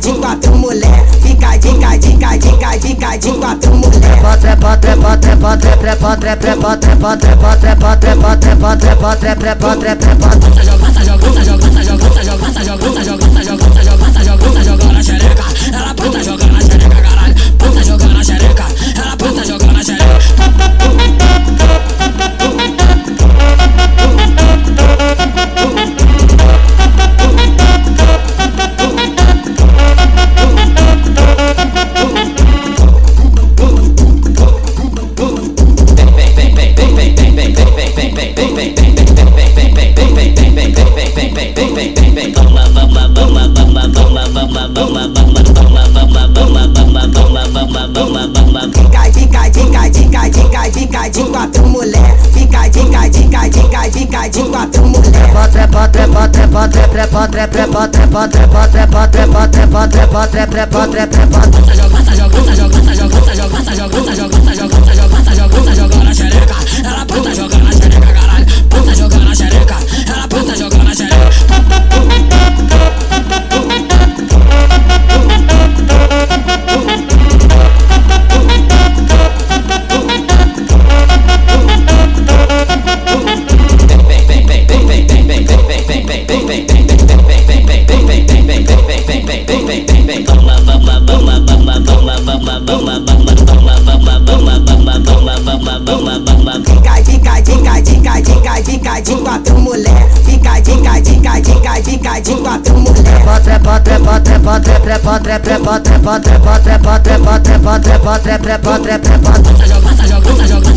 de quatro mulher. Fica, fica, fica, fica, fica de quatro mulher. Trepa, trepa, trepa, trepa, trepa, trepa, trepa, trepa, trepa, trepa, trepa, trepa, trepa, trepa, trepa. Fica dica, dica, dica, dica, dica de quatro mulher. Fica dica, dica, dica, dica de quatro mulher. Potre, potre, potre, potre, pre, potre, pre, potre, potre, potre, potre, potre, potre, potre, pre, potre, pre, potre. Passa, joga, passa, joga, passa, joga, passa, joga. De quatro mulher. Fica, fica, fica, fica, fica de quatro mulher. Trepa, trepa, trepa, trepa, trepa, trepa, trepa, trepa, trepa, trepa, trepa, trepa, trepa, trepa, trepa, trepa. Passa joga, passa joga, passa joga, passa